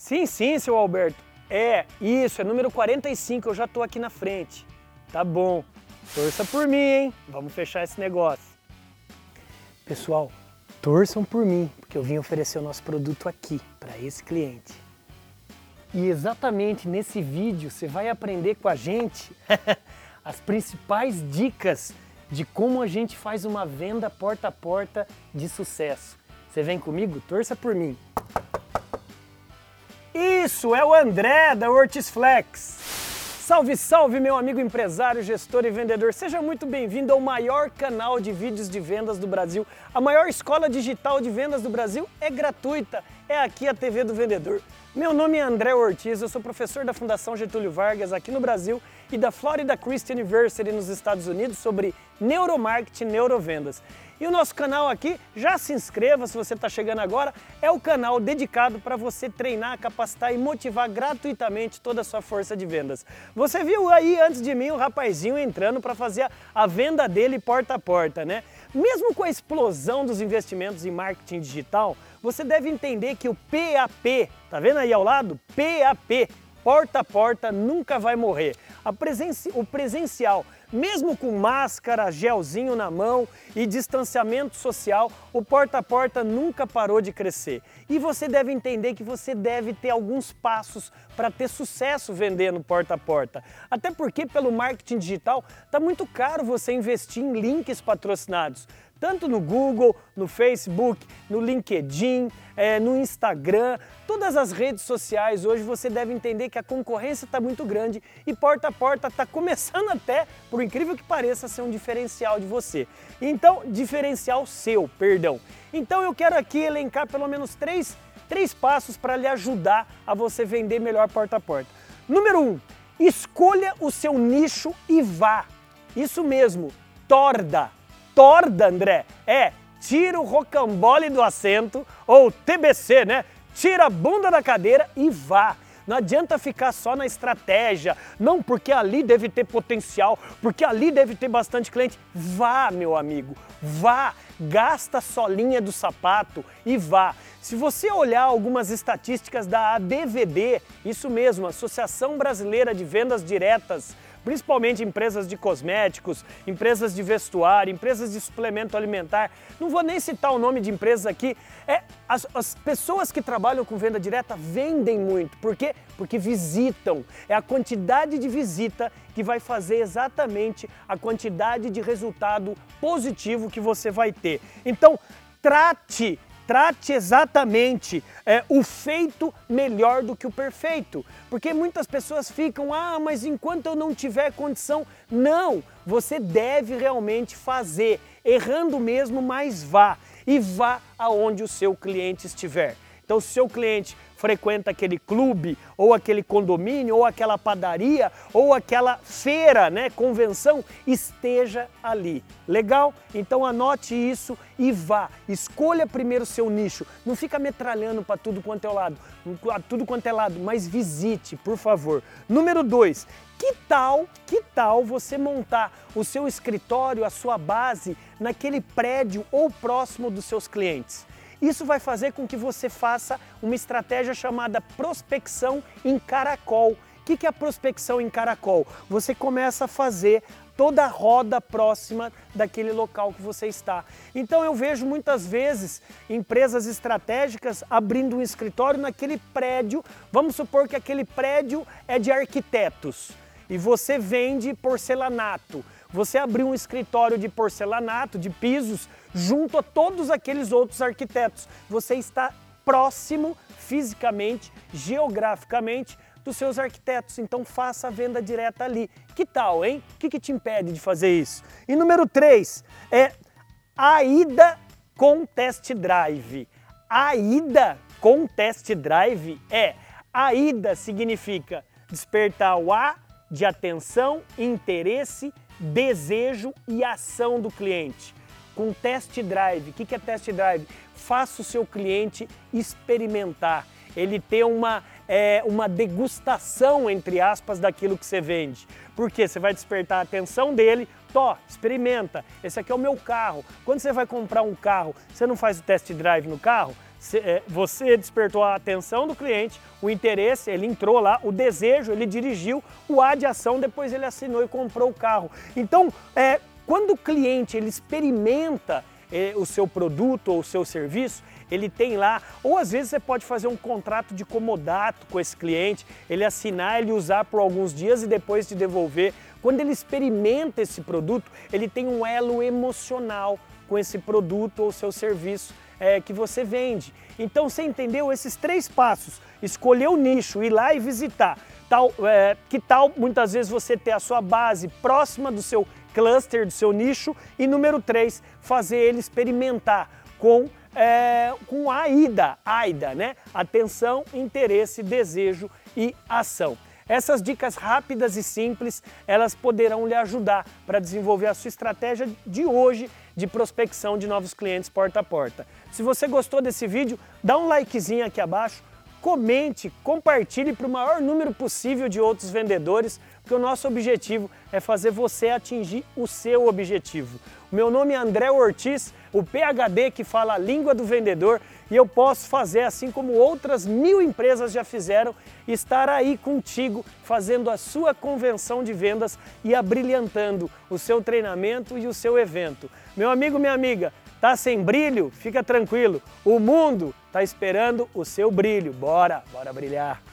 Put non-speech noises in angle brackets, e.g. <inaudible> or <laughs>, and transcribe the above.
Sim, sim, seu Alberto. É, isso, é número 45, eu já tô aqui na frente. Tá bom. Torça por mim, hein? Vamos fechar esse negócio. Pessoal, torçam por mim, porque eu vim oferecer o nosso produto aqui para esse cliente. E exatamente nesse vídeo você vai aprender com a gente <laughs> as principais dicas de como a gente faz uma venda porta a porta de sucesso. Você vem comigo? Torça por mim. Isso, é o André da Ortiz Flex. Salve, salve, meu amigo empresário, gestor e vendedor. Seja muito bem-vindo ao maior canal de vídeos de vendas do Brasil. A maior escola digital de vendas do Brasil é gratuita. É aqui a TV do Vendedor. Meu nome é André Ortiz, eu sou professor da Fundação Getúlio Vargas aqui no Brasil e da Florida Christian University nos Estados Unidos sobre neuromarketing e neurovendas. E o nosso canal aqui, já se inscreva se você está chegando agora, é o canal dedicado para você treinar, capacitar e motivar gratuitamente toda a sua força de vendas. Você viu aí antes de mim o rapazinho entrando para fazer a venda dele porta a porta, né? Mesmo com a explosão dos investimentos em marketing digital, você deve entender que o PAP, tá vendo aí ao lado? PAP, porta a porta, nunca vai morrer. Presenci o presencial mesmo com máscara, gelzinho na mão e distanciamento social, o porta a porta nunca parou de crescer. E você deve entender que você deve ter alguns passos para ter sucesso vendendo porta a porta. Até porque pelo marketing digital está muito caro você investir em links patrocinados tanto no Google, no Facebook, no LinkedIn, é, no Instagram, todas as redes sociais hoje você deve entender que a concorrência está muito grande e porta a porta está começando <laughs> até, por incrível que pareça, a ser um diferencial de você. Então, diferencial seu, perdão. Então eu quero aqui elencar pelo menos três, três passos para lhe ajudar a você vender melhor porta a porta. Número um, escolha o seu nicho e vá. Isso mesmo, torda torda, André. É, tira o rocambole do assento, ou TBC, né? Tira a bunda da cadeira e vá. Não adianta ficar só na estratégia, não porque ali deve ter potencial, porque ali deve ter bastante cliente. Vá, meu amigo, vá, gasta a solinha do sapato e vá. Se você olhar algumas estatísticas da ABVD, isso mesmo, Associação Brasileira de Vendas Diretas, principalmente empresas de cosméticos, empresas de vestuário, empresas de suplemento alimentar. Não vou nem citar o nome de empresas aqui. É, as, as pessoas que trabalham com venda direta vendem muito. Por quê? Porque visitam. É a quantidade de visita que vai fazer exatamente a quantidade de resultado positivo que você vai ter. Então, trate trate exatamente é, o feito melhor do que o perfeito. Porque muitas pessoas ficam, ah, mas enquanto eu não tiver condição. Não, você deve realmente fazer, errando mesmo, mas vá. E vá aonde o seu cliente estiver. Então, se o seu cliente frequenta aquele clube, ou aquele condomínio, ou aquela padaria, ou aquela feira, né, convenção, esteja ali. Legal? Então anote isso e vá. Escolha primeiro o seu nicho. Não fica metralhando para tudo quanto é lado, tudo quanto é lado, mas visite, por favor. Número dois, que tal, que tal você montar o seu escritório, a sua base naquele prédio ou próximo dos seus clientes? Isso vai fazer com que você faça uma estratégia chamada prospecção em caracol. O que é a prospecção em caracol? Você começa a fazer toda a roda próxima daquele local que você está. Então eu vejo muitas vezes empresas estratégicas abrindo um escritório naquele prédio. Vamos supor que aquele prédio é de arquitetos e você vende porcelanato. Você abriu um escritório de porcelanato, de pisos, junto a todos aqueles outros arquitetos. Você está próximo fisicamente, geograficamente dos seus arquitetos, então faça a venda direta ali. Que tal, hein? O que, que te impede de fazer isso? E número 3 é a ida com test drive. A ida com test drive é a ida significa despertar o A de atenção, interesse, desejo e ação do cliente. Com test drive, o que é test drive? Faça o seu cliente experimentar, ele ter uma, é, uma degustação, entre aspas, daquilo que você vende. Porque você vai despertar a atenção dele, Tó, experimenta, esse aqui é o meu carro. Quando você vai comprar um carro, você não faz o test drive no carro? é, você despertou a atenção do cliente, o interesse, ele entrou lá, o desejo, ele dirigiu, o A de ação, depois ele assinou e comprou o carro. Então, é, quando o cliente ele experimenta é, o seu produto ou o seu serviço, ele tem lá, ou às vezes você pode fazer um contrato de comodato com esse cliente, ele assinar, ele usar por alguns dias e depois te devolver. Quando ele experimenta esse produto, ele tem um elo emocional com esse produto ou seu serviço é, que você vende. Então você entendeu esses três passos: escolher o nicho, ir lá e visitar. Tal, é, que tal muitas vezes você ter a sua base próxima do seu cluster, do seu nicho, e número três, fazer ele experimentar com é, com a AIDA, AIDA, né? Atenção, interesse, desejo e ação. Essas dicas rápidas e simples, elas poderão lhe ajudar para desenvolver a sua estratégia de hoje de prospecção de novos clientes porta a porta. Se você gostou desse vídeo, dá um likezinho aqui abaixo, comente, compartilhe para o maior número possível de outros vendedores, porque o nosso objetivo é fazer você atingir o seu objetivo. Meu nome é André Ortiz, o PhD que fala a língua do vendedor e eu posso fazer assim como outras mil empresas já fizeram, estar aí contigo fazendo a sua convenção de vendas e abrilhantando o seu treinamento e o seu evento. Meu amigo, minha amiga, tá sem brilho? Fica tranquilo, o mundo está esperando o seu brilho. Bora, bora brilhar.